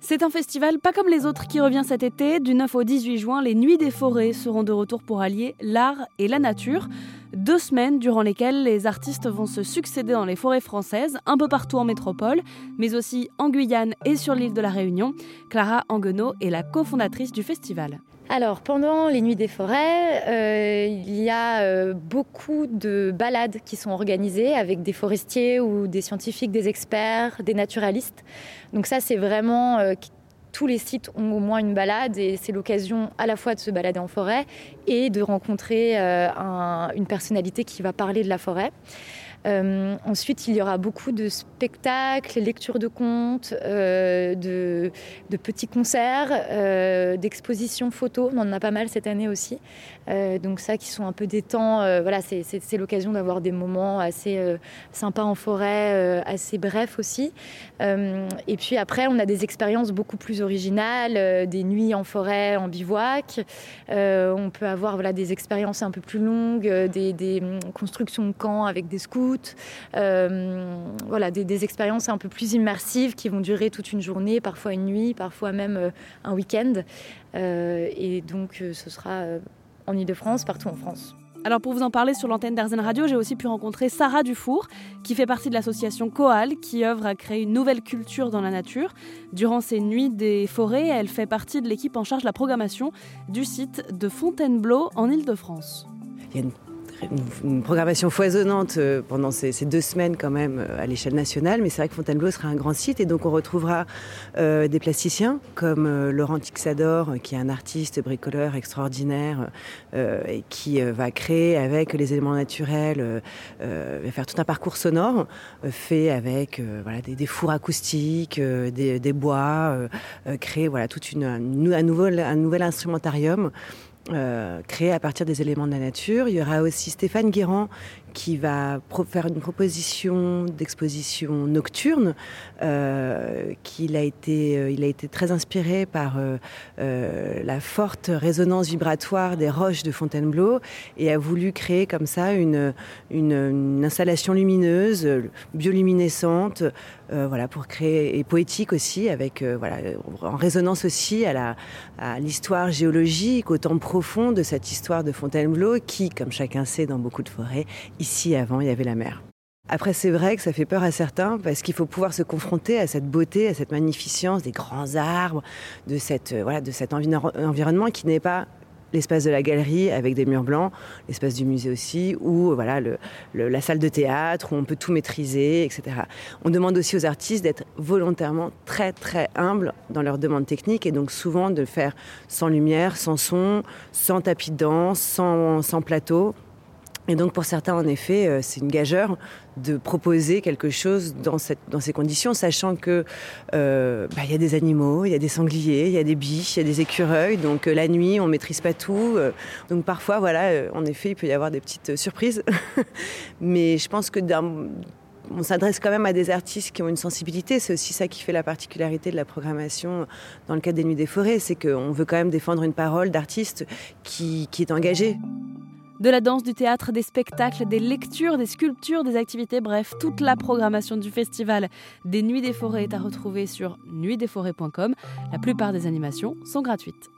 C'est un festival pas comme les autres qui revient cet été. Du 9 au 18 juin, les Nuits des forêts seront de retour pour allier l'art et la nature. Deux semaines durant lesquelles les artistes vont se succéder dans les forêts françaises, un peu partout en métropole, mais aussi en Guyane et sur l'île de la Réunion. Clara Anguenot est la cofondatrice du festival. Alors, pendant les Nuits des Forêts, euh, il y a euh, beaucoup de balades qui sont organisées avec des forestiers ou des scientifiques, des experts, des naturalistes. Donc ça, c'est vraiment... Euh, tous les sites ont au moins une balade et c'est l'occasion à la fois de se balader en forêt et de rencontrer une personnalité qui va parler de la forêt. Euh, ensuite, il y aura beaucoup de spectacles, lectures de contes, euh, de, petits concerts, euh, d'expositions photos. On en a pas mal cette année aussi. donc ça, qui sont un peu des temps. voilà, c'est l'occasion d'avoir des moments assez sympas en forêt, assez brefs aussi. et puis après, on a des expériences beaucoup plus originales, des nuits en forêt, en bivouac. on peut avoir voilà, des expériences un peu plus longues, des, hum, constructions de camps avec des scouts euh, voilà, des, expériences un peu plus immersives qui vont durer toute une journée, parfois une nuit, parfois même euh, un week-end. Euh, et donc ce sera en Ile-de-France, partout en France. Alors pour vous en parler sur l'antenne d'Arzen Radio, j'ai aussi pu rencontrer Sarah Dufour, qui fait partie de l'association Coal, qui œuvre à créer une nouvelle culture dans la nature. Durant ces nuits des forêts, elle fait partie de l'équipe en charge de la programmation du site de Fontainebleau en Ile-de-France une, programmation foisonnante euh, pendant ces, deux semaines quand même euh, à l'échelle nationale, mais c'est vrai que Fontainebleau sera un grand site. Et donc on retrouvera euh, des plasticiens comme Laurent Tixador, qui est un artiste bricoleur extraordinaire et qui va créer avec les éléments naturels, faire tout un parcours sonore fait avec des, fours acoustiques, des, bois, créer voilà, toute une, un nouvel instrumentarium euh, créé à partir des éléments de la nature. Il y aura aussi Stéphane Guérand qui va faire une proposition d'exposition nocturne. Euh, qu'il a été, euh, il a été très inspiré par euh, la forte résonance vibratoire des roches de Fontainebleau et a voulu créer comme ça une, une, installation lumineuse, bioluminescente, voilà, pour créer et poétique aussi, avec voilà, en résonance aussi à la à l'histoire géologique, au temps profond de cette histoire de Fontainebleau, qui, comme chacun sait, dans beaucoup de forêts, ici avant, il y avait la mer. Après, c'est vrai que ça fait peur à certains parce qu'il faut pouvoir se confronter à cette beauté, à cette magnificence des grands arbres, de, euh, cet environnement qui n'est pas l'espace de la galerie avec des murs blancs, l'espace du musée aussi, ou le, la salle de théâtre où on peut tout maîtriser, etc. On demande aussi aux artistes d'être volontairement très très humbles dans leurs demandes techniques et donc souvent de faire sans lumière, sans son, sans tapis de danse, sans plateau, et donc pour certains, en effet, euh, c'est une gageure de proposer quelque chose dans, cette, dans ces conditions, sachant que euh, bah, il y a des animaux, il y a des sangliers, il y a des biches, il y a des écureuils. Donc euh, la nuit, on maîtrise pas tout. donc parfois, voilà, en effet, il peut y avoir des petites surprises. Mais je pense que on s'adresse quand même à des artistes qui ont une sensibilité. C'est aussi ça qui fait la particularité de la programmation dans le cadre des Nuits des Forêts, c'est qu'on veut quand même défendre une parole d'artiste qui, qui est engagée. De la danse, du théâtre, des spectacles, des lectures, des sculptures, des activités, bref, toute la programmation du festival des Nuits des Forêts est à retrouver sur nuitdesforêts.com. La plupart des animations sont gratuites.